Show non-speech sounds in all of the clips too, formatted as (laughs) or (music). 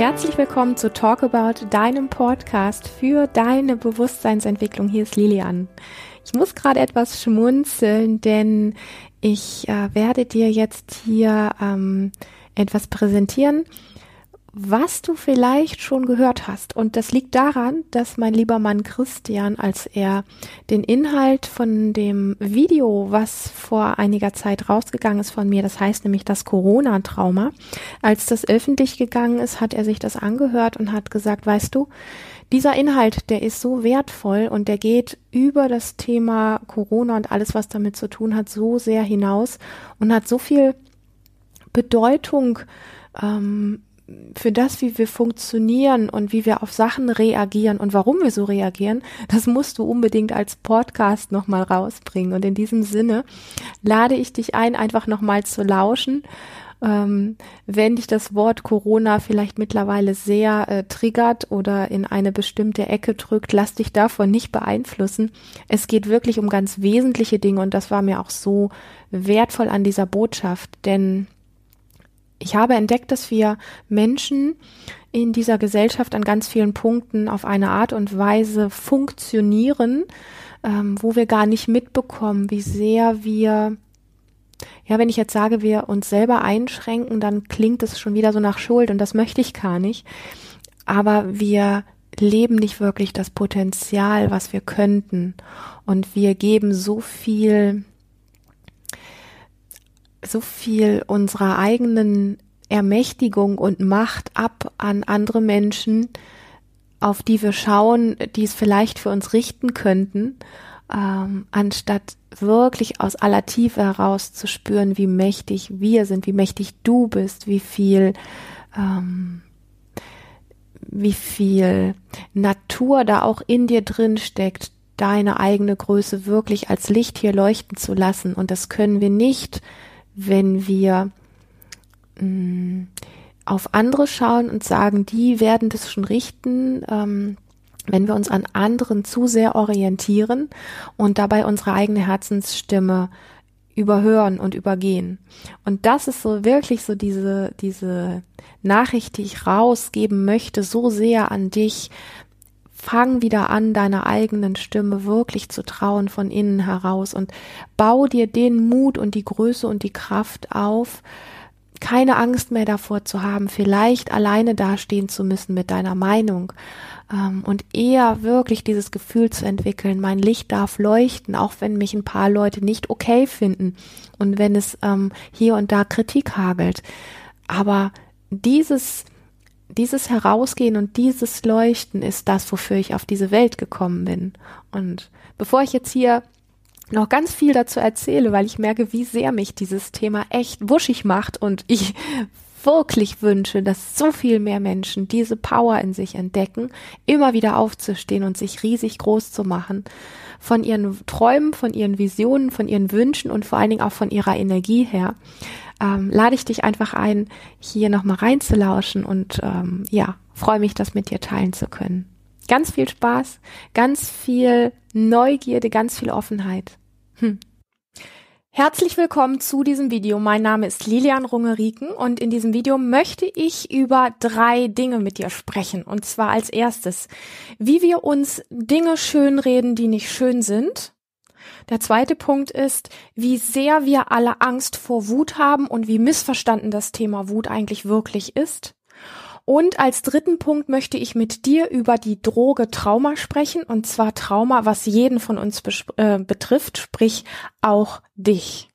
Herzlich willkommen zu Talk About, deinem Podcast für deine Bewusstseinsentwicklung. Hier ist Lilian. Ich muss gerade etwas schmunzeln, denn ich äh, werde dir jetzt hier ähm, etwas präsentieren, was du vielleicht schon gehört hast. Und das liegt daran, dass mein lieber Mann Christian, als er den Inhalt von dem Video, was vor einiger Zeit rausgegangen ist von mir, das heißt nämlich das Corona-Trauma, als das öffentlich gegangen ist, hat er sich das angehört und hat gesagt, weißt du, dieser Inhalt, der ist so wertvoll und der geht über das Thema Corona und alles, was damit zu tun hat, so sehr hinaus und hat so viel Bedeutung ähm, für das, wie wir funktionieren und wie wir auf Sachen reagieren und warum wir so reagieren, das musst du unbedingt als Podcast nochmal rausbringen. Und in diesem Sinne lade ich dich ein, einfach nochmal zu lauschen. Ähm, wenn dich das Wort Corona vielleicht mittlerweile sehr äh, triggert oder in eine bestimmte Ecke drückt, lass dich davon nicht beeinflussen. Es geht wirklich um ganz wesentliche Dinge und das war mir auch so wertvoll an dieser Botschaft, denn ich habe entdeckt, dass wir Menschen in dieser Gesellschaft an ganz vielen Punkten auf eine Art und Weise funktionieren, ähm, wo wir gar nicht mitbekommen, wie sehr wir, ja, wenn ich jetzt sage, wir uns selber einschränken, dann klingt es schon wieder so nach Schuld und das möchte ich gar nicht. Aber wir leben nicht wirklich das Potenzial, was wir könnten. Und wir geben so viel so viel unserer eigenen Ermächtigung und Macht ab an andere Menschen, auf die wir schauen, die es vielleicht für uns richten könnten, ähm, anstatt wirklich aus aller Tiefe heraus zu spüren, wie mächtig wir sind, wie mächtig du bist, wie viel, ähm, wie viel Natur da auch in dir drin steckt, deine eigene Größe wirklich als Licht hier leuchten zu lassen. Und das können wir nicht wenn wir mh, mm, auf andere schauen und sagen, die werden das schon richten, ähm, wenn wir uns an anderen zu sehr orientieren und dabei unsere eigene Herzensstimme überhören und übergehen. Und das ist so wirklich so diese, diese Nachricht, die ich rausgeben möchte, so sehr an dich, fang wieder an, deiner eigenen Stimme wirklich zu trauen von innen heraus und bau dir den Mut und die Größe und die Kraft auf, keine Angst mehr davor zu haben, vielleicht alleine dastehen zu müssen mit deiner Meinung ähm, und eher wirklich dieses Gefühl zu entwickeln, mein Licht darf leuchten, auch wenn mich ein paar Leute nicht okay finden und wenn es ähm, hier und da Kritik hagelt. Aber dieses dieses Herausgehen und dieses Leuchten ist das, wofür ich auf diese Welt gekommen bin. Und bevor ich jetzt hier noch ganz viel dazu erzähle, weil ich merke, wie sehr mich dieses Thema echt wuschig macht und ich (laughs) wirklich wünsche, dass so viel mehr Menschen diese Power in sich entdecken, immer wieder aufzustehen und sich riesig groß zu machen, von ihren Träumen, von ihren Visionen, von ihren Wünschen und vor allen Dingen auch von ihrer Energie her ähm, lade ich dich einfach ein, hier nochmal reinzulauschen und ähm, ja, freue mich, das mit dir teilen zu können. Ganz viel Spaß, ganz viel Neugierde, ganz viel Offenheit. Hm. Herzlich willkommen zu diesem Video. Mein Name ist Lilian Rungeriken und in diesem Video möchte ich über drei Dinge mit dir sprechen. Und zwar als erstes, wie wir uns Dinge schönreden, die nicht schön sind. Der zweite Punkt ist, wie sehr wir alle Angst vor Wut haben und wie missverstanden das Thema Wut eigentlich wirklich ist. Und als dritten Punkt möchte ich mit dir über die Droge Trauma sprechen, und zwar Trauma, was jeden von uns äh, betrifft, sprich auch dich.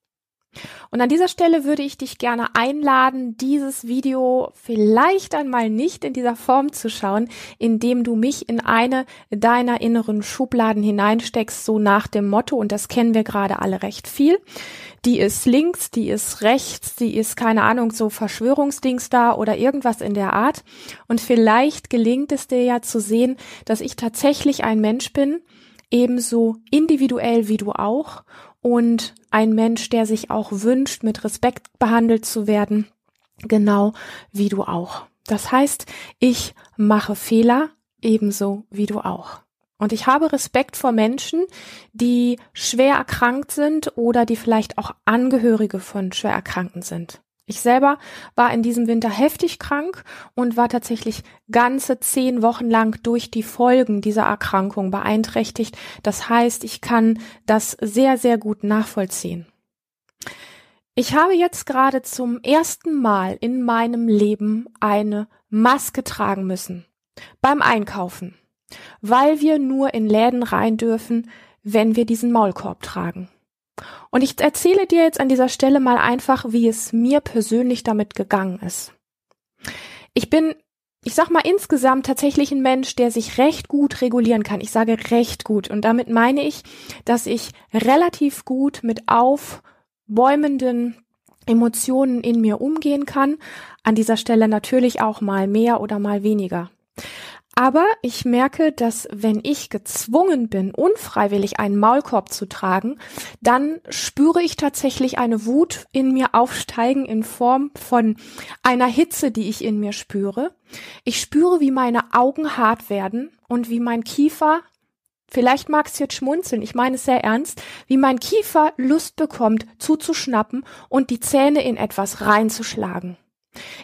Und an dieser Stelle würde ich dich gerne einladen, dieses Video vielleicht einmal nicht in dieser Form zu schauen, indem du mich in eine deiner inneren Schubladen hineinsteckst, so nach dem Motto, und das kennen wir gerade alle recht viel. Die ist links, die ist rechts, die ist keine Ahnung, so Verschwörungsdings da oder irgendwas in der Art. Und vielleicht gelingt es dir ja zu sehen, dass ich tatsächlich ein Mensch bin, ebenso individuell wie du auch und ein Mensch, der sich auch wünscht, mit Respekt behandelt zu werden, genau wie du auch. Das heißt, ich mache Fehler ebenso wie du auch. Und ich habe Respekt vor Menschen, die schwer erkrankt sind oder die vielleicht auch Angehörige von schwer Erkrankten sind. Ich selber war in diesem Winter heftig krank und war tatsächlich ganze zehn Wochen lang durch die Folgen dieser Erkrankung beeinträchtigt. Das heißt, ich kann das sehr, sehr gut nachvollziehen. Ich habe jetzt gerade zum ersten Mal in meinem Leben eine Maske tragen müssen beim Einkaufen, weil wir nur in Läden rein dürfen, wenn wir diesen Maulkorb tragen. Und ich erzähle dir jetzt an dieser Stelle mal einfach, wie es mir persönlich damit gegangen ist. Ich bin, ich sag mal insgesamt tatsächlich ein Mensch, der sich recht gut regulieren kann. Ich sage recht gut. Und damit meine ich, dass ich relativ gut mit aufbäumenden Emotionen in mir umgehen kann. An dieser Stelle natürlich auch mal mehr oder mal weniger. Aber ich merke, dass wenn ich gezwungen bin, unfreiwillig einen Maulkorb zu tragen, dann spüre ich tatsächlich eine Wut in mir aufsteigen in Form von einer Hitze, die ich in mir spüre. Ich spüre, wie meine Augen hart werden und wie mein Kiefer Vielleicht magst du jetzt schmunzeln, ich meine es sehr ernst, wie mein Kiefer Lust bekommt, zuzuschnappen und die Zähne in etwas reinzuschlagen.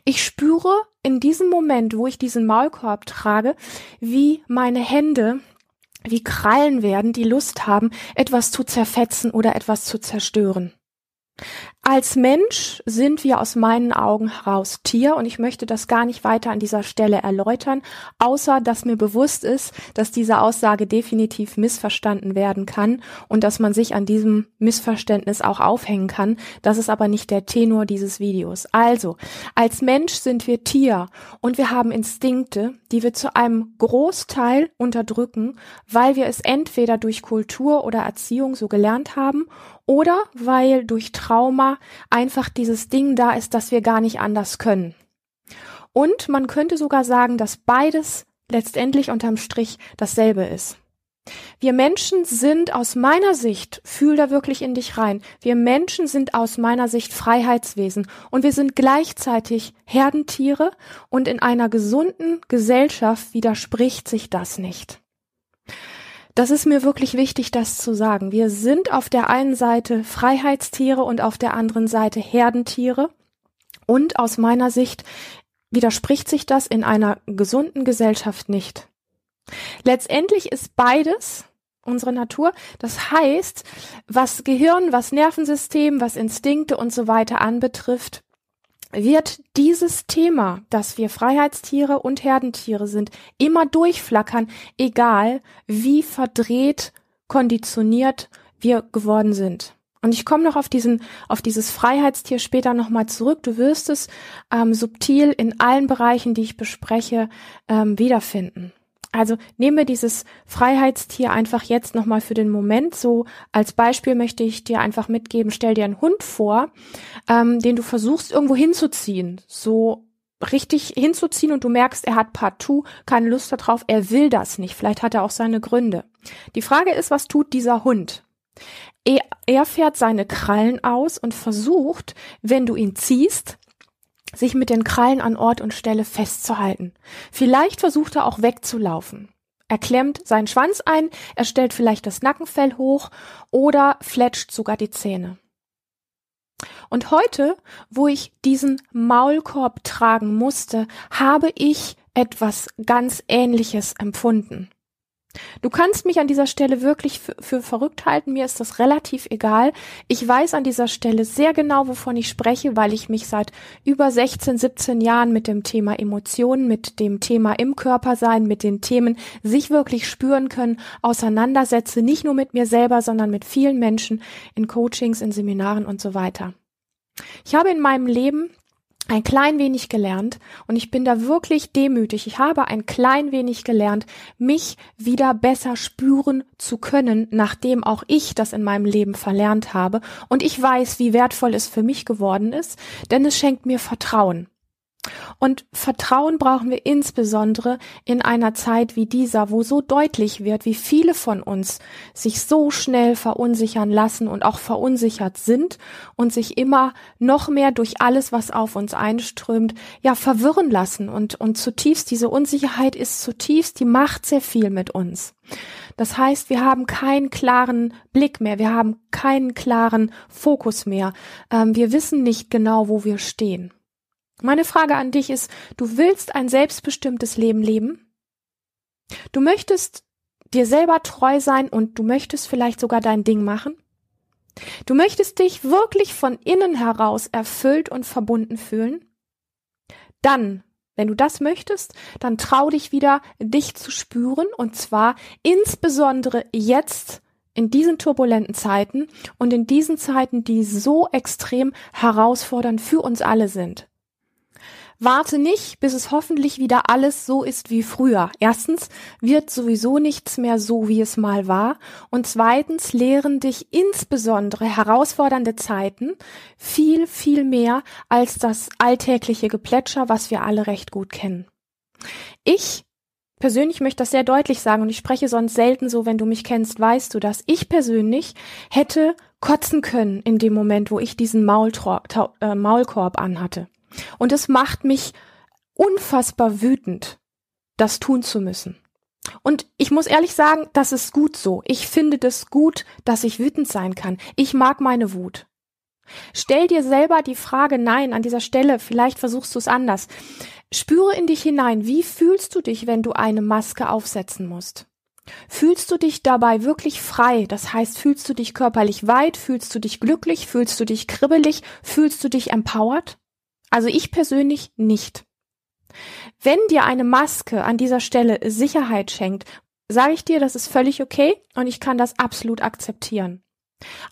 Ich spüre in diesem Moment, wo ich diesen Maulkorb trage, wie meine Hände wie Krallen werden, die Lust haben, etwas zu zerfetzen oder etwas zu zerstören. Als Mensch sind wir aus meinen Augen heraus Tier und ich möchte das gar nicht weiter an dieser Stelle erläutern, außer dass mir bewusst ist, dass diese Aussage definitiv missverstanden werden kann und dass man sich an diesem Missverständnis auch aufhängen kann. Das ist aber nicht der Tenor dieses Videos. Also, als Mensch sind wir Tier und wir haben Instinkte, die wir zu einem Großteil unterdrücken, weil wir es entweder durch Kultur oder Erziehung so gelernt haben oder weil durch Trauma einfach dieses Ding da ist, dass wir gar nicht anders können. Und man könnte sogar sagen, dass beides letztendlich unterm Strich dasselbe ist. Wir Menschen sind aus meiner Sicht, fühl da wirklich in dich rein, wir Menschen sind aus meiner Sicht Freiheitswesen und wir sind gleichzeitig Herdentiere und in einer gesunden Gesellschaft widerspricht sich das nicht. Das ist mir wirklich wichtig, das zu sagen. Wir sind auf der einen Seite Freiheitstiere und auf der anderen Seite Herdentiere. Und aus meiner Sicht widerspricht sich das in einer gesunden Gesellschaft nicht. Letztendlich ist beides unsere Natur. Das heißt, was Gehirn, was Nervensystem, was Instinkte und so weiter anbetrifft, wird dieses Thema, dass wir Freiheitstiere und Herdentiere sind, immer durchflackern, egal wie verdreht, konditioniert wir geworden sind. Und ich komme noch auf diesen, auf dieses Freiheitstier später nochmal zurück. Du wirst es ähm, subtil in allen Bereichen, die ich bespreche, ähm, wiederfinden. Also nehme dieses Freiheitstier einfach jetzt nochmal für den Moment so als Beispiel möchte ich dir einfach mitgeben, stell dir einen Hund vor, ähm, den du versuchst irgendwo hinzuziehen, so richtig hinzuziehen und du merkst, er hat partout keine Lust darauf, er will das nicht, vielleicht hat er auch seine Gründe. Die Frage ist, was tut dieser Hund? Er, er fährt seine Krallen aus und versucht, wenn du ihn ziehst, sich mit den Krallen an Ort und Stelle festzuhalten. Vielleicht versucht er auch wegzulaufen. Er klemmt seinen Schwanz ein, er stellt vielleicht das Nackenfell hoch oder fletscht sogar die Zähne. Und heute, wo ich diesen Maulkorb tragen musste, habe ich etwas ganz Ähnliches empfunden. Du kannst mich an dieser Stelle wirklich für, für, verrückt halten, mir ist das relativ egal. Ich weiß an dieser Stelle sehr genau, wovon ich spreche, weil ich mich seit über 16, 17 Jahren mit dem Thema Emotionen, mit dem Thema im Körper sein, mit den Themen sich wirklich spüren können, auseinandersetze, nicht nur mit mir selber, sondern mit vielen Menschen in Coachings, in Seminaren und so weiter. Ich habe in meinem Leben ein klein wenig gelernt und ich bin da wirklich demütig. Ich habe ein klein wenig gelernt, mich wieder besser spüren zu können, nachdem auch ich das in meinem Leben verlernt habe und ich weiß, wie wertvoll es für mich geworden ist, denn es schenkt mir Vertrauen. Und Vertrauen brauchen wir insbesondere in einer Zeit wie dieser, wo so deutlich wird, wie viele von uns sich so schnell verunsichern lassen und auch verunsichert sind und sich immer noch mehr durch alles, was auf uns einströmt, ja, verwirren lassen. Und, und zutiefst, diese Unsicherheit ist zutiefst, die macht sehr viel mit uns. Das heißt, wir haben keinen klaren Blick mehr, wir haben keinen klaren Fokus mehr. Ähm, wir wissen nicht genau, wo wir stehen. Meine Frage an dich ist, du willst ein selbstbestimmtes Leben leben? Du möchtest dir selber treu sein und du möchtest vielleicht sogar dein Ding machen? Du möchtest dich wirklich von innen heraus erfüllt und verbunden fühlen? Dann, wenn du das möchtest, dann trau dich wieder, dich zu spüren und zwar insbesondere jetzt in diesen turbulenten Zeiten und in diesen Zeiten, die so extrem herausfordernd für uns alle sind. Warte nicht, bis es hoffentlich wieder alles so ist wie früher. Erstens wird sowieso nichts mehr so, wie es mal war. Und zweitens lehren dich insbesondere herausfordernde Zeiten viel, viel mehr als das alltägliche Geplätscher, was wir alle recht gut kennen. Ich persönlich möchte das sehr deutlich sagen und ich spreche sonst selten so, wenn du mich kennst, weißt du das. Ich persönlich hätte kotzen können in dem Moment, wo ich diesen Maultor äh, Maulkorb anhatte. Und es macht mich unfassbar wütend, das tun zu müssen. Und ich muss ehrlich sagen, das ist gut so. Ich finde das gut, dass ich wütend sein kann. Ich mag meine Wut. Stell dir selber die Frage, nein, an dieser Stelle, vielleicht versuchst du es anders. Spüre in dich hinein, wie fühlst du dich, wenn du eine Maske aufsetzen musst? Fühlst du dich dabei wirklich frei? Das heißt, fühlst du dich körperlich weit? Fühlst du dich glücklich? Fühlst du dich kribbelig? Fühlst du dich empowered? Also ich persönlich nicht. Wenn dir eine Maske an dieser Stelle Sicherheit schenkt, sage ich dir, das ist völlig okay und ich kann das absolut akzeptieren.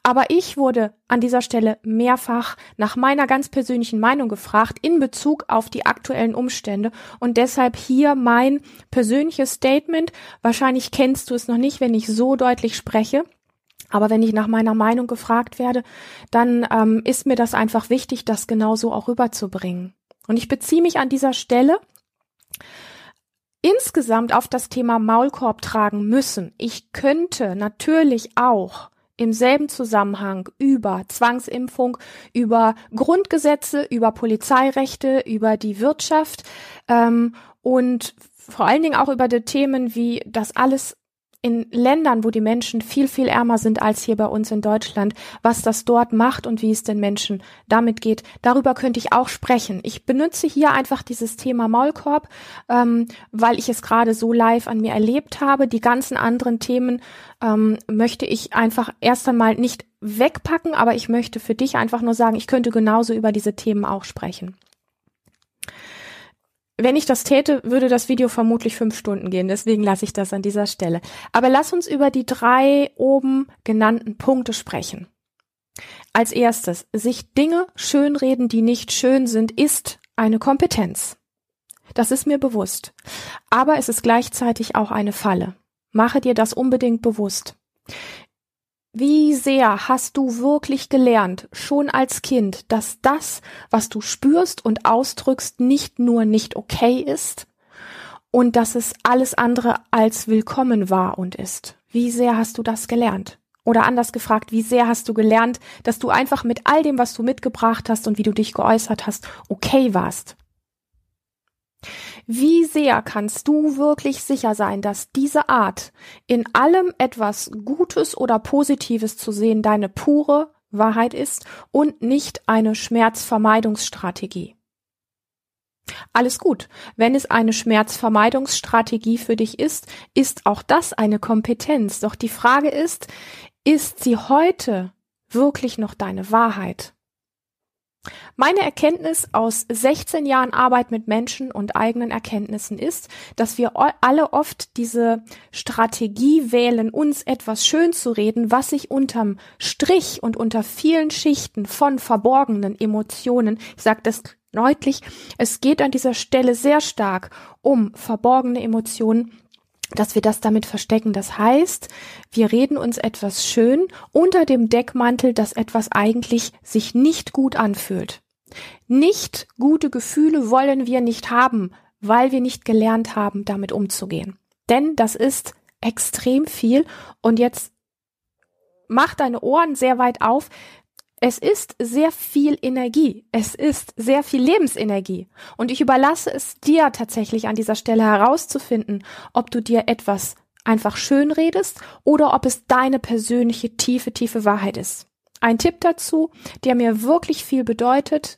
Aber ich wurde an dieser Stelle mehrfach nach meiner ganz persönlichen Meinung gefragt in Bezug auf die aktuellen Umstände und deshalb hier mein persönliches Statement. Wahrscheinlich kennst du es noch nicht, wenn ich so deutlich spreche. Aber wenn ich nach meiner Meinung gefragt werde, dann ähm, ist mir das einfach wichtig, das genauso auch rüberzubringen. Und ich beziehe mich an dieser Stelle insgesamt auf das Thema Maulkorb tragen müssen. Ich könnte natürlich auch im selben Zusammenhang über Zwangsimpfung, über Grundgesetze, über Polizeirechte, über die Wirtschaft ähm, und vor allen Dingen auch über die Themen wie das alles in Ländern, wo die Menschen viel, viel ärmer sind als hier bei uns in Deutschland, was das dort macht und wie es den Menschen damit geht, darüber könnte ich auch sprechen. Ich benutze hier einfach dieses Thema Maulkorb, ähm, weil ich es gerade so live an mir erlebt habe. Die ganzen anderen Themen ähm, möchte ich einfach erst einmal nicht wegpacken, aber ich möchte für dich einfach nur sagen, ich könnte genauso über diese Themen auch sprechen. Wenn ich das täte, würde das Video vermutlich fünf Stunden gehen. Deswegen lasse ich das an dieser Stelle. Aber lass uns über die drei oben genannten Punkte sprechen. Als erstes, sich Dinge schönreden, die nicht schön sind, ist eine Kompetenz. Das ist mir bewusst. Aber es ist gleichzeitig auch eine Falle. Mache dir das unbedingt bewusst. Wie sehr hast du wirklich gelernt, schon als Kind, dass das, was du spürst und ausdrückst, nicht nur nicht okay ist und dass es alles andere als willkommen war und ist? Wie sehr hast du das gelernt? Oder anders gefragt, wie sehr hast du gelernt, dass du einfach mit all dem, was du mitgebracht hast und wie du dich geäußert hast, okay warst? Wie sehr kannst du wirklich sicher sein, dass diese Art, in allem etwas Gutes oder Positives zu sehen, deine pure Wahrheit ist und nicht eine Schmerzvermeidungsstrategie? Alles gut. Wenn es eine Schmerzvermeidungsstrategie für dich ist, ist auch das eine Kompetenz. Doch die Frage ist, ist sie heute wirklich noch deine Wahrheit? Meine Erkenntnis aus 16 Jahren Arbeit mit Menschen und eigenen Erkenntnissen ist, dass wir alle oft diese Strategie wählen, uns etwas schön zu reden, was sich unterm Strich und unter vielen Schichten von verborgenen Emotionen, ich sage das deutlich, es geht an dieser Stelle sehr stark um verborgene Emotionen, dass wir das damit verstecken. Das heißt, wir reden uns etwas schön unter dem Deckmantel, dass etwas eigentlich sich nicht gut anfühlt. Nicht gute Gefühle wollen wir nicht haben, weil wir nicht gelernt haben, damit umzugehen. Denn das ist extrem viel. Und jetzt mach deine Ohren sehr weit auf. Es ist sehr viel Energie. Es ist sehr viel Lebensenergie. Und ich überlasse es dir tatsächlich an dieser Stelle herauszufinden, ob du dir etwas einfach schön redest oder ob es deine persönliche tiefe, tiefe Wahrheit ist. Ein Tipp dazu, der mir wirklich viel bedeutet,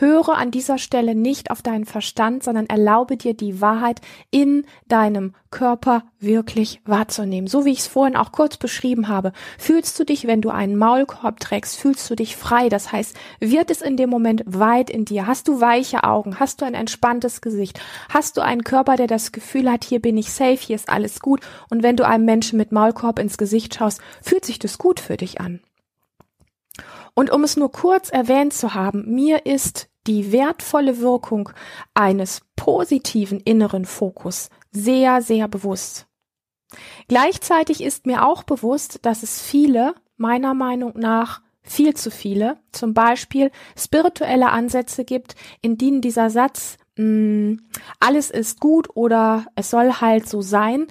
Höre an dieser Stelle nicht auf deinen Verstand, sondern erlaube dir die Wahrheit in deinem Körper wirklich wahrzunehmen. So wie ich es vorhin auch kurz beschrieben habe. Fühlst du dich, wenn du einen Maulkorb trägst, fühlst du dich frei. Das heißt, wird es in dem Moment weit in dir? Hast du weiche Augen? Hast du ein entspanntes Gesicht? Hast du einen Körper, der das Gefühl hat, hier bin ich safe, hier ist alles gut? Und wenn du einem Menschen mit Maulkorb ins Gesicht schaust, fühlt sich das gut für dich an. Und um es nur kurz erwähnt zu haben, mir ist die wertvolle Wirkung eines positiven inneren Fokus sehr, sehr bewusst. Gleichzeitig ist mir auch bewusst, dass es viele, meiner Meinung nach viel zu viele, zum Beispiel spirituelle Ansätze gibt, in denen dieser Satz mm, alles ist gut oder es soll halt so sein,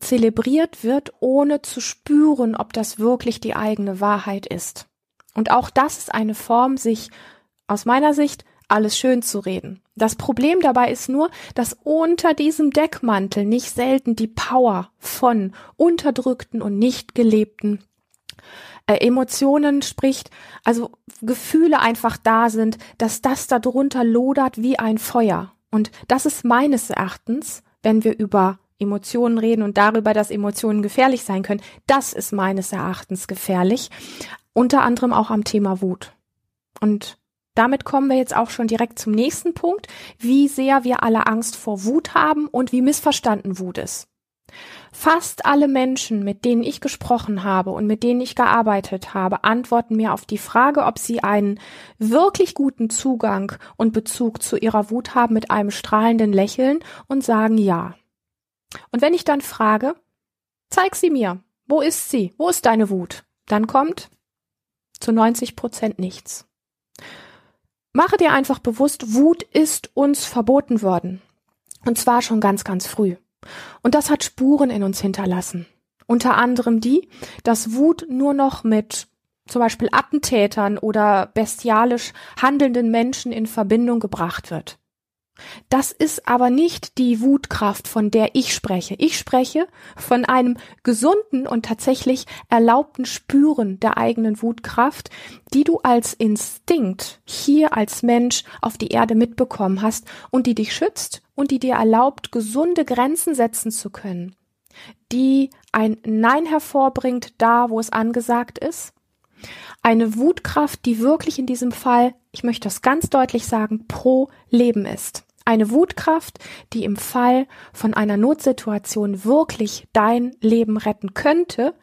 zelebriert wird, ohne zu spüren, ob das wirklich die eigene Wahrheit ist. Und auch das ist eine Form, sich aus meiner Sicht alles schön zu reden. Das Problem dabei ist nur, dass unter diesem Deckmantel nicht selten die Power von unterdrückten und nicht gelebten äh, Emotionen spricht, also Gefühle einfach da sind, dass das darunter lodert wie ein Feuer. Und das ist meines Erachtens, wenn wir über Emotionen reden und darüber, dass Emotionen gefährlich sein können, das ist meines Erachtens gefährlich unter anderem auch am Thema Wut. Und damit kommen wir jetzt auch schon direkt zum nächsten Punkt, wie sehr wir alle Angst vor Wut haben und wie missverstanden Wut ist. Fast alle Menschen, mit denen ich gesprochen habe und mit denen ich gearbeitet habe, antworten mir auf die Frage, ob sie einen wirklich guten Zugang und Bezug zu ihrer Wut haben mit einem strahlenden Lächeln und sagen ja. Und wenn ich dann frage, zeig sie mir, wo ist sie, wo ist deine Wut? Dann kommt, zu 90 Prozent nichts. Mache dir einfach bewusst, Wut ist uns verboten worden. Und zwar schon ganz, ganz früh. Und das hat Spuren in uns hinterlassen. Unter anderem die, dass Wut nur noch mit zum Beispiel Attentätern oder bestialisch handelnden Menschen in Verbindung gebracht wird. Das ist aber nicht die Wutkraft, von der ich spreche. Ich spreche von einem gesunden und tatsächlich erlaubten Spüren der eigenen Wutkraft, die du als Instinkt hier als Mensch auf die Erde mitbekommen hast und die dich schützt und die dir erlaubt, gesunde Grenzen setzen zu können, die ein Nein hervorbringt da, wo es angesagt ist. Eine Wutkraft, die wirklich in diesem Fall, ich möchte das ganz deutlich sagen, pro Leben ist. Eine Wutkraft, die im Fall von einer Notsituation wirklich dein Leben retten könnte,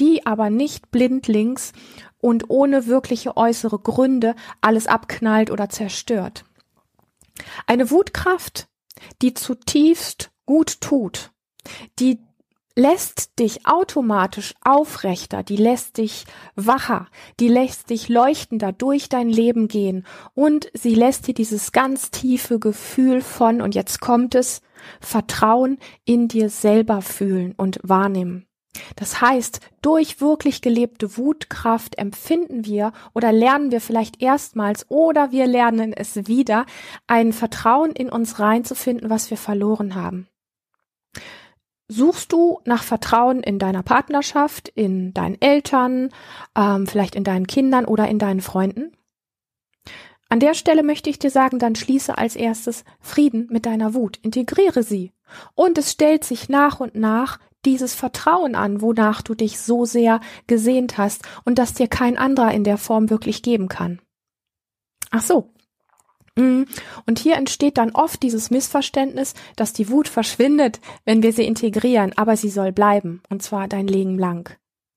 die aber nicht blindlings und ohne wirkliche äußere Gründe alles abknallt oder zerstört. Eine Wutkraft, die zutiefst gut tut, die lässt dich automatisch aufrechter, die lässt dich wacher, die lässt dich leuchtender durch dein Leben gehen und sie lässt dir dieses ganz tiefe Gefühl von, und jetzt kommt es, Vertrauen in dir selber fühlen und wahrnehmen. Das heißt, durch wirklich gelebte Wutkraft empfinden wir oder lernen wir vielleicht erstmals oder wir lernen es wieder, ein Vertrauen in uns reinzufinden, was wir verloren haben. Suchst du nach Vertrauen in deiner Partnerschaft, in deinen Eltern, ähm, vielleicht in deinen Kindern oder in deinen Freunden? An der Stelle möchte ich dir sagen, dann schließe als erstes Frieden mit deiner Wut, integriere sie. Und es stellt sich nach und nach dieses Vertrauen an, wonach du dich so sehr gesehnt hast und das dir kein anderer in der Form wirklich geben kann. Ach so. Und hier entsteht dann oft dieses Missverständnis, dass die Wut verschwindet, wenn wir sie integrieren, aber sie soll bleiben, und zwar dein Leben lang.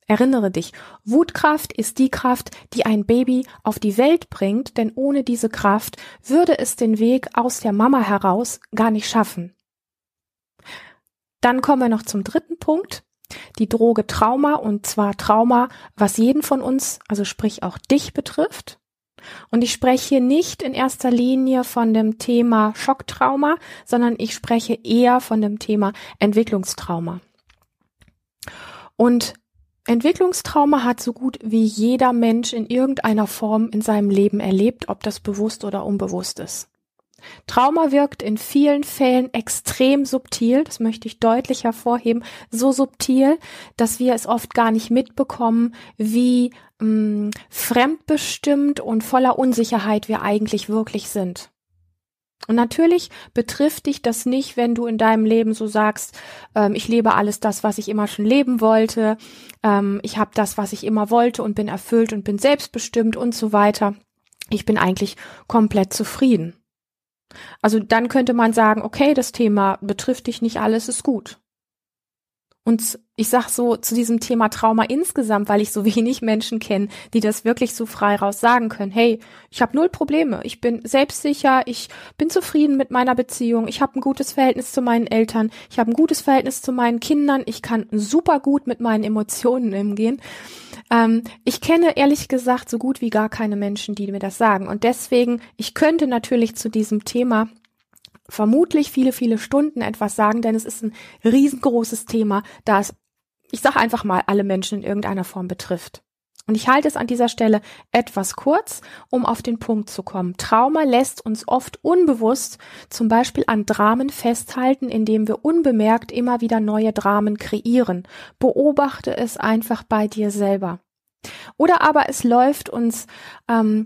Erinnere dich, Wutkraft ist die Kraft, die ein Baby auf die Welt bringt, denn ohne diese Kraft würde es den Weg aus der Mama heraus gar nicht schaffen. Dann kommen wir noch zum dritten Punkt, die Droge Trauma, und zwar Trauma, was jeden von uns, also sprich auch dich betrifft. Und ich spreche hier nicht in erster Linie von dem Thema Schocktrauma, sondern ich spreche eher von dem Thema Entwicklungstrauma. Und Entwicklungstrauma hat so gut wie jeder Mensch in irgendeiner Form in seinem Leben erlebt, ob das bewusst oder unbewusst ist. Trauma wirkt in vielen Fällen extrem subtil, das möchte ich deutlich hervorheben, so subtil, dass wir es oft gar nicht mitbekommen, wie mh, mm, fremdbestimmt und voller Unsicherheit wir eigentlich wirklich sind. Und natürlich betrifft dich das nicht, wenn du in deinem Leben so sagst, ähm, ich lebe alles das, was ich immer schon leben wollte, ähm, ich habe das, was ich immer wollte und bin erfüllt und bin selbstbestimmt und so weiter. Ich bin eigentlich komplett zufrieden. Also dann könnte man sagen, okay, das Thema betrifft dich nicht, alles ist gut. Und ich sag so zu diesem Thema Trauma insgesamt, weil ich so (laughs) wenig Menschen kenne, die das wirklich so frei raus sagen können. Hey, ich habe null Probleme, ich bin selbstsicher, ich bin zufrieden mit meiner Beziehung, ich habe ein gutes Verhältnis zu meinen Eltern, ich habe ein gutes Verhältnis zu meinen Kindern, ich kann super gut mit meinen Emotionen umgehen. Ähm, ich kenne ehrlich gesagt so gut wie gar keine Menschen, die mir das sagen. Und deswegen, ich könnte natürlich zu diesem Thema vermutlich viele, viele Stunden etwas sagen, denn es ist ein riesengroßes Thema, das, ich sage einfach mal, alle Menschen in irgendeiner Form betrifft. Und ich halte es an dieser Stelle etwas kurz, um auf den Punkt zu kommen. Trauma lässt uns oft unbewusst zum Beispiel an Dramen festhalten, indem wir unbemerkt immer wieder neue Dramen kreieren. Beobachte es einfach bei dir selber. Oder aber es läuft uns ähm,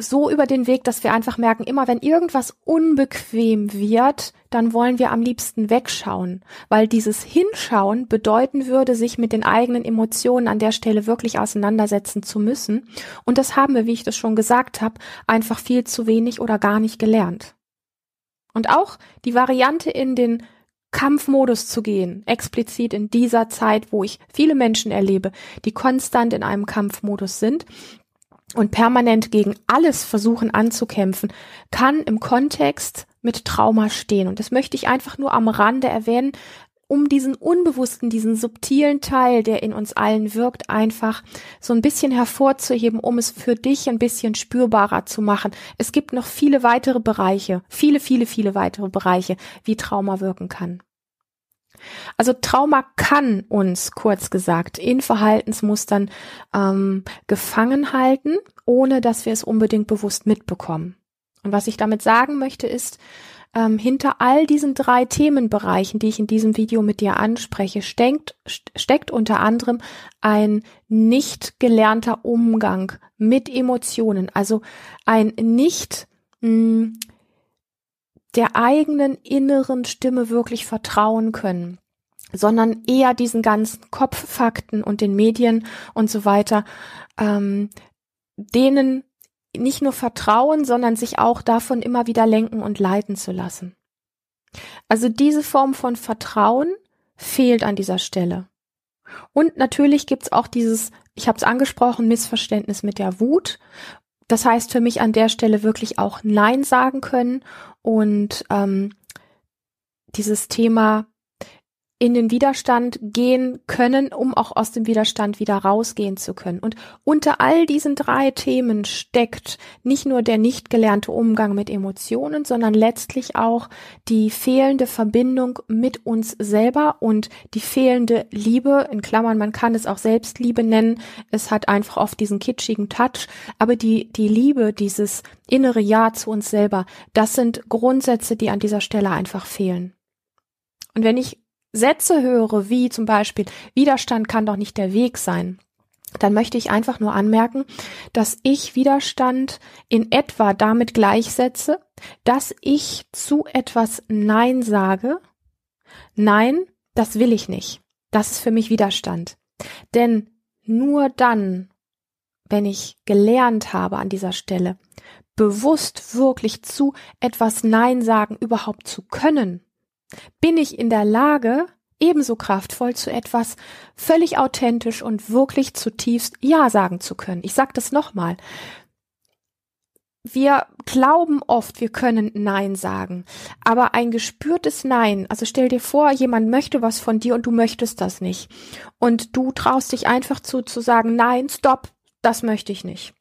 so über den Weg, dass wir einfach merken, immer wenn irgendwas unbequem wird, dann wollen wir am liebsten wegschauen, weil dieses Hinschauen bedeuten würde, sich mit den eigenen Emotionen an der Stelle wirklich auseinandersetzen zu müssen. Und das haben wir, wie ich das schon gesagt habe, einfach viel zu wenig oder gar nicht gelernt. Und auch die Variante in den Kampfmodus zu gehen, explizit in dieser Zeit, wo ich viele Menschen erlebe, die konstant in einem Kampfmodus sind, und permanent gegen alles versuchen anzukämpfen, kann im Kontext mit Trauma stehen. Und das möchte ich einfach nur am Rande erwähnen, um diesen unbewussten, diesen subtilen Teil, der in uns allen wirkt, einfach so ein bisschen hervorzuheben, um es für dich ein bisschen spürbarer zu machen. Es gibt noch viele weitere Bereiche, viele, viele, viele weitere Bereiche, wie Trauma wirken kann. Also Trauma kann uns, kurz gesagt, in Verhaltensmustern ähm, gefangen halten, ohne dass wir es unbedingt bewusst mitbekommen. Und was ich damit sagen möchte, ist, ähm, hinter all diesen drei Themenbereichen, die ich in diesem Video mit dir anspreche, steckt, steckt unter anderem ein nicht gelernter Umgang mit Emotionen, also ein nicht mh, hm, der eigenen inneren Stimme wirklich vertrauen können, sondern eher diesen ganzen Kopffakten und den Medien und so weiter, ähm, denen nicht nur vertrauen, sondern sich auch davon immer wieder lenken und leiten zu lassen. Also diese Form von Vertrauen fehlt an dieser Stelle. Und natürlich gibt's auch dieses, ich habe es angesprochen, Missverständnis mit der Wut, das heißt für mich an der Stelle wirklich auch Nein sagen können und ähm, dieses Thema in den Widerstand gehen können, um auch aus dem Widerstand wieder rausgehen zu können. Und unter all diesen drei Themen steckt nicht nur der nicht gelernte Umgang mit Emotionen, sondern letztlich auch die fehlende Verbindung mit uns selber und die fehlende Liebe, in Klammern, man kann es auch Selbstliebe nennen. Es hat einfach oft diesen kitschigen Touch, aber die, die Liebe, dieses innere Ja zu uns selber, das sind Grundsätze, die an dieser Stelle einfach fehlen. Und wenn ich Sätze höre, wie zum Beispiel Widerstand kann doch nicht der Weg sein, dann möchte ich einfach nur anmerken, dass ich Widerstand in etwa damit gleichsetze, dass ich zu etwas Nein sage. Nein, das will ich nicht. Das ist für mich Widerstand. Denn nur dann, wenn ich gelernt habe an dieser Stelle, bewusst wirklich zu etwas Nein sagen überhaupt zu können, bin ich in der Lage, ebenso kraftvoll zu etwas völlig authentisch und wirklich zutiefst Ja sagen zu können. Ich sage das nochmal. Wir glauben oft, wir können Nein sagen, aber ein gespürtes Nein, also stell dir vor, jemand möchte was von dir und du möchtest das nicht. Und du traust dich einfach zu, zu sagen, nein, stopp, das möchte ich nicht.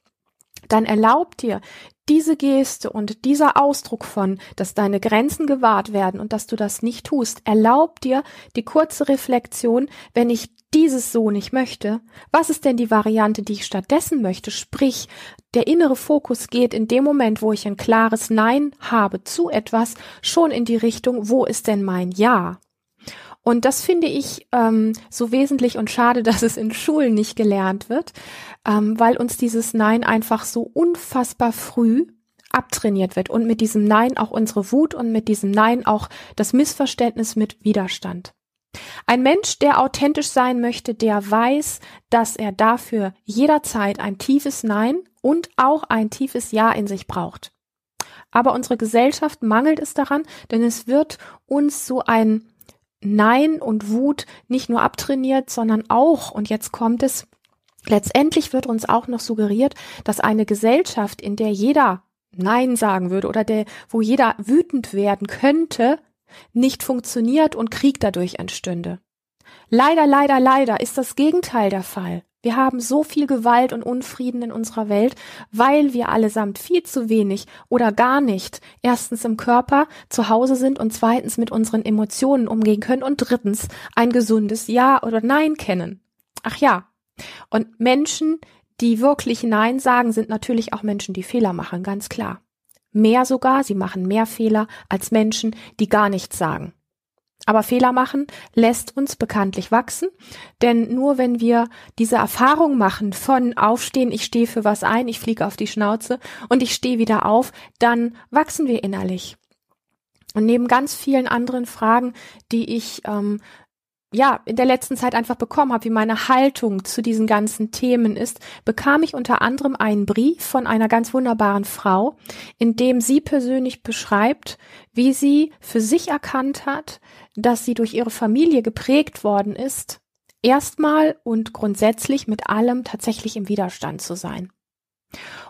dann erlaubt dir diese Geste und dieser Ausdruck von, dass deine Grenzen gewahrt werden und dass du das nicht tust, erlaubt dir die kurze Reflexion, wenn ich dieses so nicht möchte, was ist denn die Variante, die ich stattdessen möchte? Sprich, der innere Fokus geht in dem Moment, wo ich ein klares Nein habe zu etwas, schon in die Richtung, wo ist denn mein Ja? Und das finde ich ähm, so wesentlich und schade, (laughs) dass es in Schulen nicht gelernt wird, ähm, weil uns dieses Nein einfach so unfassbar früh abtrainiert wird und mit diesem Nein auch unsere Wut und mit diesem Nein auch das Missverständnis mit Widerstand. Ein Mensch, der authentisch sein möchte, der weiß, dass er dafür jederzeit ein tiefes Nein und auch ein tiefes Ja in sich braucht. Aber unsere Gesellschaft mangelt es daran, denn es wird uns so ein Nein und Wut nicht nur abtrainiert, sondern auch, und jetzt kommt es, letztendlich wird uns auch noch suggeriert, dass eine Gesellschaft, in der jeder Nein sagen würde oder der, wo jeder wütend werden könnte, nicht funktioniert und Krieg dadurch entstünde. Leider, leider, leider ist das Gegenteil der Fall. Wir haben so viel Gewalt und Unfrieden in unserer Welt, weil wir allesamt viel zu wenig oder gar nicht erstens im Körper zu Hause sind und zweitens mit unseren Emotionen umgehen können und drittens ein gesundes Ja oder Nein kennen. Ach ja. Und Menschen, die wirklich Nein sagen, sind natürlich auch Menschen, die Fehler machen, ganz klar. Mehr sogar, sie machen mehr Fehler als Menschen, die gar nichts sagen. Aber Fehler machen lässt uns bekanntlich wachsen, denn nur wenn wir diese Erfahrung machen von Aufstehen, ich stehe für was ein, ich fliege auf die Schnauze und ich stehe wieder auf, dann wachsen wir innerlich. Und neben ganz vielen anderen Fragen, die ich ähm, ja, in der letzten Zeit einfach bekommen habe, wie meine Haltung zu diesen ganzen Themen ist, bekam ich unter anderem einen Brief von einer ganz wunderbaren Frau, in dem sie persönlich beschreibt, wie sie für sich erkannt hat, dass sie durch ihre Familie geprägt worden ist, erstmal und grundsätzlich mit allem tatsächlich im Widerstand zu sein.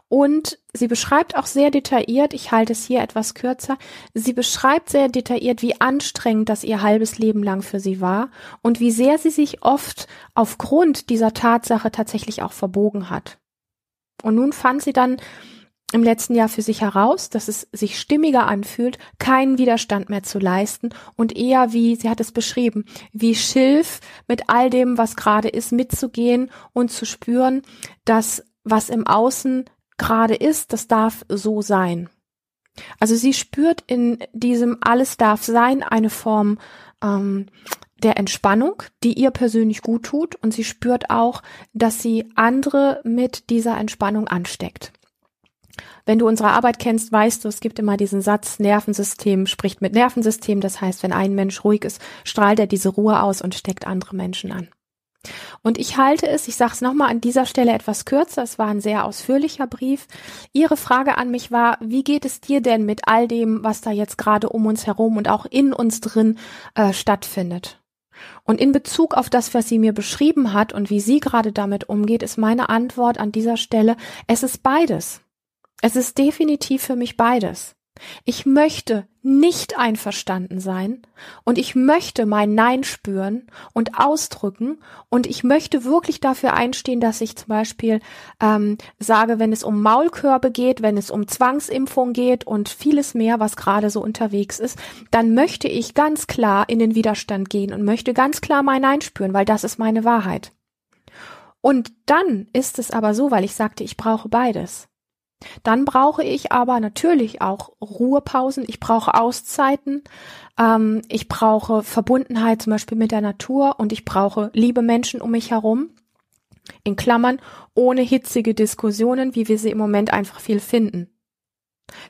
Und sie beschreibt auch sehr detailliert, ich halte es hier etwas kürzer, sie beschreibt sehr detailliert, wie anstrengend das ihr halbes Leben lang für sie war und wie sehr sie sich oft aufgrund dieser Tatsache tatsächlich auch verbogen hat. Und nun fand sie dann im letzten Jahr für sich heraus, dass es sich stimmiger anfühlt, keinen Widerstand mehr zu leisten und eher wie, sie hat es beschrieben, wie Schilf mit all dem, was gerade ist, mitzugehen und zu spüren, dass was im Außen gerade ist, das darf so sein. Also sie spürt in diesem alles darf sein eine Form ähm, der Entspannung, die ihr persönlich gut tut und sie spürt auch, dass sie andere mit dieser Entspannung ansteckt. Wenn du unsere Arbeit kennst, weißt du, es gibt immer diesen Satz, Nervensystem spricht mit Nervensystem. Das heißt, wenn ein Mensch ruhig ist, strahlt er diese Ruhe aus und steckt andere Menschen an. Und ich halte es, ich sage es nochmal an dieser Stelle etwas kürzer, es war ein sehr ausführlicher Brief. Ihre Frage an mich war, wie geht es dir denn mit all dem, was da jetzt gerade um uns herum und auch in uns drin äh, stattfindet? Und in Bezug auf das, was sie mir beschrieben hat und wie sie gerade damit umgeht, ist meine Antwort an dieser Stelle, es ist beides. Es ist definitiv für mich beides. Ich möchte nicht einverstanden sein und ich möchte mein Nein spüren und ausdrücken und ich möchte wirklich dafür einstehen, dass ich zum Beispiel ähm, sage, wenn es um Maulkörbe geht, wenn es um Zwangsimpfung geht und vieles mehr, was gerade so unterwegs ist, dann möchte ich ganz klar in den Widerstand gehen und möchte ganz klar mein Nein spüren, weil das ist meine Wahrheit. Und dann ist es aber so, weil ich sagte, ich brauche beides. Dann brauche ich aber natürlich auch Ruhepausen, ich brauche Auszeiten, ähm, ich brauche Verbundenheit zum Beispiel mit der Natur und ich brauche liebe Menschen um mich herum. In Klammern, ohne hitzige Diskussionen, wie wir sie im Moment einfach viel finden.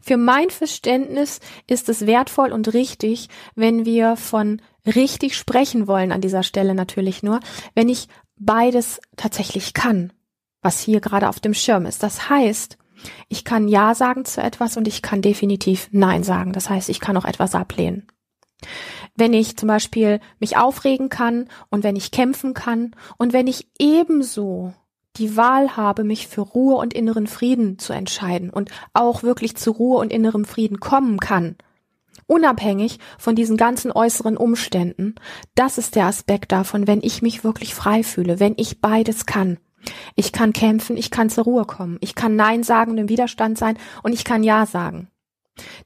Für mein Verständnis ist es wertvoll und richtig, wenn wir von richtig sprechen wollen, an dieser Stelle natürlich nur, wenn ich beides tatsächlich kann, was hier gerade auf dem Schirm ist. Das heißt, ich kann Ja sagen zu etwas und ich kann definitiv Nein sagen. Das heißt, ich kann auch etwas ablehnen. Wenn ich zum Beispiel mich aufregen kann und wenn ich kämpfen kann und wenn ich ebenso die Wahl habe, mich für Ruhe und inneren Frieden zu entscheiden und auch wirklich zu Ruhe und innerem Frieden kommen kann, unabhängig von diesen ganzen äußeren Umständen, das ist der Aspekt davon, wenn ich mich wirklich frei fühle, wenn ich beides kann. Ich kann kämpfen, ich kann zur Ruhe kommen, ich kann Nein sagen und im Widerstand sein und ich kann Ja sagen.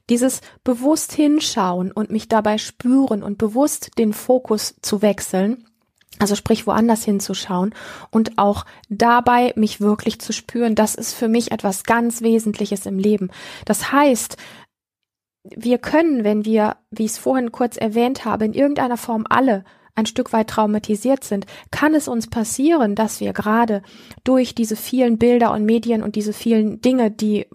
Dieses bewusst hinschauen und mich dabei spüren und bewusst den Fokus zu wechseln, also sprich woanders hinzuschauen und auch dabei mich wirklich zu spüren, das ist für mich etwas ganz Wesentliches im Leben. Das heißt, wir können, wenn wir, wie ich es vorhin kurz erwähnt habe, in irgendeiner Form alle ein Stück weit traumatisiert sind, kann es uns passieren, dass wir gerade durch diese vielen Bilder und Medien und diese vielen Dinge, die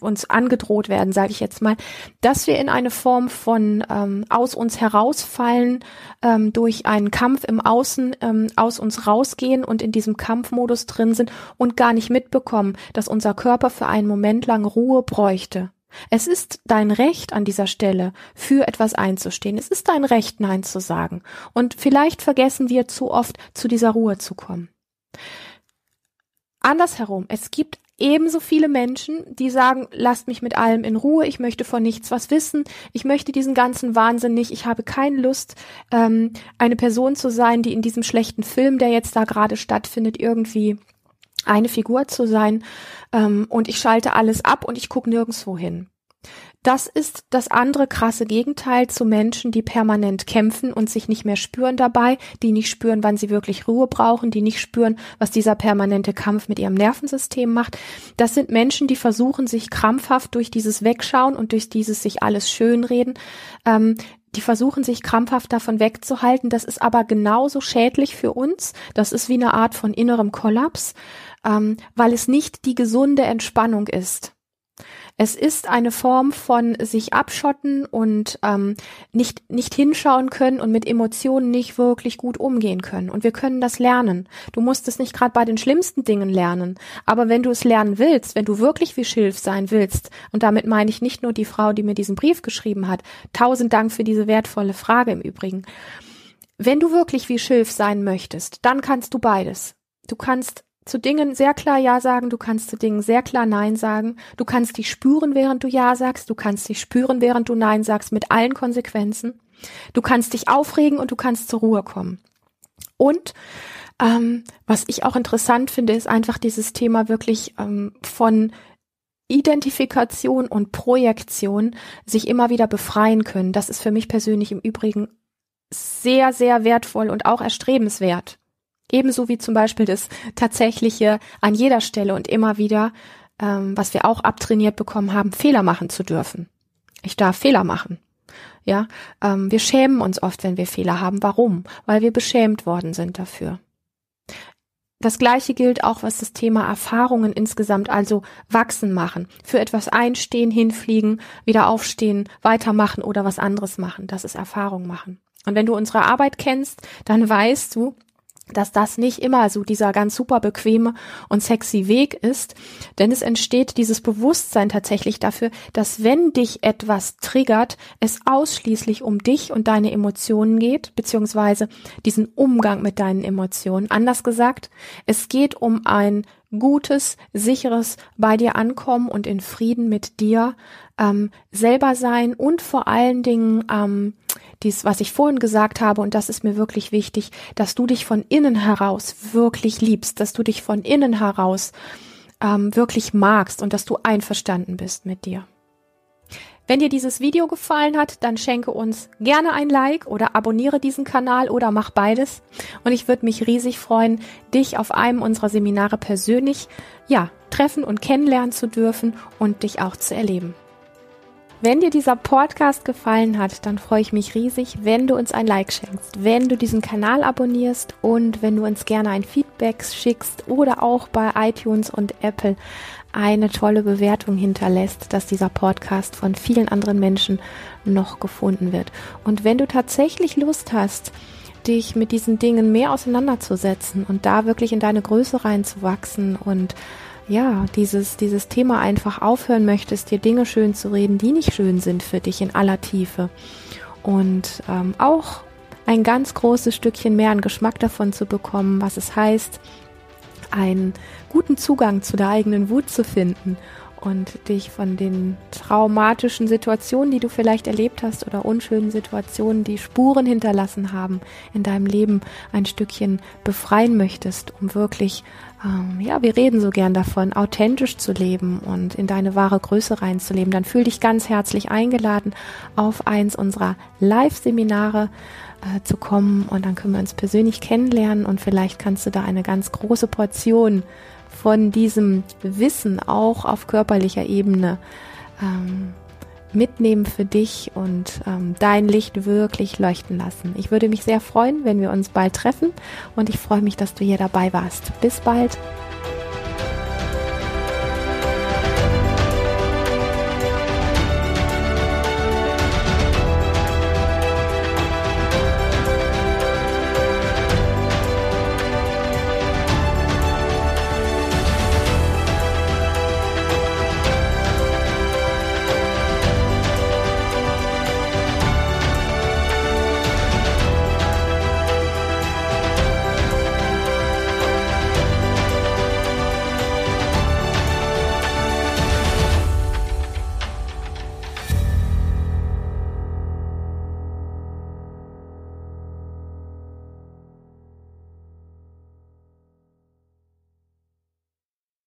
uns angedroht werden, sage ich jetzt mal, dass wir in eine Form von ähm, aus uns herausfallen, ähm, durch einen Kampf im Außen ähm, aus uns rausgehen und in diesem Kampfmodus drin sind und gar nicht mitbekommen, dass unser Körper für einen Moment lang Ruhe bräuchte. Es ist dein Recht an dieser Stelle, für etwas einzustehen. Es ist dein Recht, Nein zu sagen. Und vielleicht vergessen wir zu oft, zu dieser Ruhe zu kommen. Andersherum, es gibt ebenso viele Menschen, die sagen, lasst mich mit allem in Ruhe, ich möchte von nichts was wissen, ich möchte diesen ganzen Wahnsinn nicht, ich habe keine Lust, ähm, eine Person zu sein, die in diesem schlechten Film, der jetzt da gerade stattfindet, irgendwie eine Figur zu sein ähm, und ich schalte alles ab und ich gucke nirgendwo hin. Das ist das andere krasse Gegenteil zu Menschen, die permanent kämpfen und sich nicht mehr spüren dabei, die nicht spüren, wann sie wirklich Ruhe brauchen, die nicht spüren, was dieser permanente Kampf mit ihrem Nervensystem macht. Das sind Menschen, die versuchen, sich krampfhaft durch dieses Wegschauen und durch dieses sich alles schönreden, ähm, die versuchen sich krampfhaft davon wegzuhalten. Das ist aber genauso schädlich für uns. Das ist wie eine Art von innerem Kollaps ähm, weil es nicht die gesunde Entspannung ist. Es ist eine Form von sich abschotten und ähm, nicht, nicht hinschauen können und mit Emotionen nicht wirklich gut umgehen können. Und wir können das lernen. Du musst es nicht gerade bei den schlimmsten Dingen lernen. Aber wenn du es lernen willst, wenn du wirklich wie Schilf sein willst, und damit meine ich nicht nur die Frau, die mir diesen Brief geschrieben hat, tausend Dank für diese wertvolle Frage im Übrigen. Wenn du wirklich wie Schilf sein möchtest, dann kannst du beides. Du kannst zu Dingen sehr klar Ja sagen, du kannst zu Dingen sehr klar Nein sagen, du kannst dich spüren, während du Ja sagst, du kannst dich spüren, während du Nein sagst, mit allen Konsequenzen. Du kannst dich aufregen und du kannst zur Ruhe kommen. Und ähm, was ich auch interessant finde, ist einfach dieses Thema wirklich ähm, von Identifikation und Projektion sich immer wieder befreien können. Das ist für mich persönlich im Übrigen sehr, sehr wertvoll und auch erstrebenswert. Ebenso wie zum Beispiel das tatsächliche an jeder Stelle und immer wieder, ähm, was wir auch abtrainiert bekommen haben, Fehler machen zu dürfen. Ich darf Fehler machen. Ja, ähm, wir schämen uns oft, wenn wir Fehler haben. Warum? Weil wir beschämt worden sind dafür. Das gleiche gilt auch, was das Thema Erfahrungen insgesamt, also wachsen machen, für etwas einstehen, hinfliegen, wieder aufstehen, weitermachen oder was anderes machen. Das ist Erfahrung machen. Und wenn du unsere Arbeit kennst, dann weißt du, dass das nicht immer so dieser ganz super bequeme und sexy Weg ist, denn es entsteht dieses Bewusstsein tatsächlich dafür, dass wenn dich etwas triggert, es ausschließlich um dich und deine Emotionen geht, beziehungsweise diesen Umgang mit deinen Emotionen. Anders gesagt, es geht um ein gutes, sicheres bei dir ankommen und in Frieden mit dir ähm, selber sein und vor allen Dingen ähm, dies, was ich vorhin gesagt habe, und das ist mir wirklich wichtig, dass du dich von innen heraus wirklich liebst, dass du dich von innen heraus ähm, wirklich magst und dass du einverstanden bist mit dir. Wenn dir dieses Video gefallen hat, dann schenke uns gerne ein Like oder abonniere diesen Kanal oder mach beides. Und ich würde mich riesig freuen, dich auf einem unserer Seminare persönlich, ja, treffen und kennenlernen zu dürfen und dich auch zu erleben. Wenn dir dieser Podcast gefallen hat, dann freue ich mich riesig, wenn du uns ein Like schenkst, wenn du diesen Kanal abonnierst und wenn du uns gerne ein Feedback schickst oder auch bei iTunes und Apple eine tolle Bewertung hinterlässt, dass dieser Podcast von vielen anderen Menschen noch gefunden wird. Und wenn du tatsächlich Lust hast, dich mit diesen Dingen mehr auseinanderzusetzen und da wirklich in deine Größe reinzuwachsen und ja, dieses, dieses Thema einfach aufhören möchtest, dir Dinge schön zu reden, die nicht schön sind für dich in aller Tiefe. Und ähm, auch ein ganz großes Stückchen mehr an Geschmack davon zu bekommen, was es heißt, einen guten Zugang zu der eigenen Wut zu finden und dich von den traumatischen Situationen, die du vielleicht erlebt hast oder unschönen Situationen, die Spuren hinterlassen haben in deinem Leben, ein Stückchen befreien möchtest, um wirklich, ähm, ja, wir reden so gern davon, authentisch zu leben und in deine wahre Größe reinzuleben, dann fühl dich ganz herzlich eingeladen auf eins unserer Live-Seminare äh, zu kommen und dann können wir uns persönlich kennenlernen und vielleicht kannst du da eine ganz große Portion von diesem Wissen auch auf körperlicher Ebene ähm, mitnehmen für dich und ähm, dein Licht wirklich leuchten lassen. Ich würde mich sehr freuen, wenn wir uns bald treffen und ich freue mich, dass du hier dabei warst. Bis bald.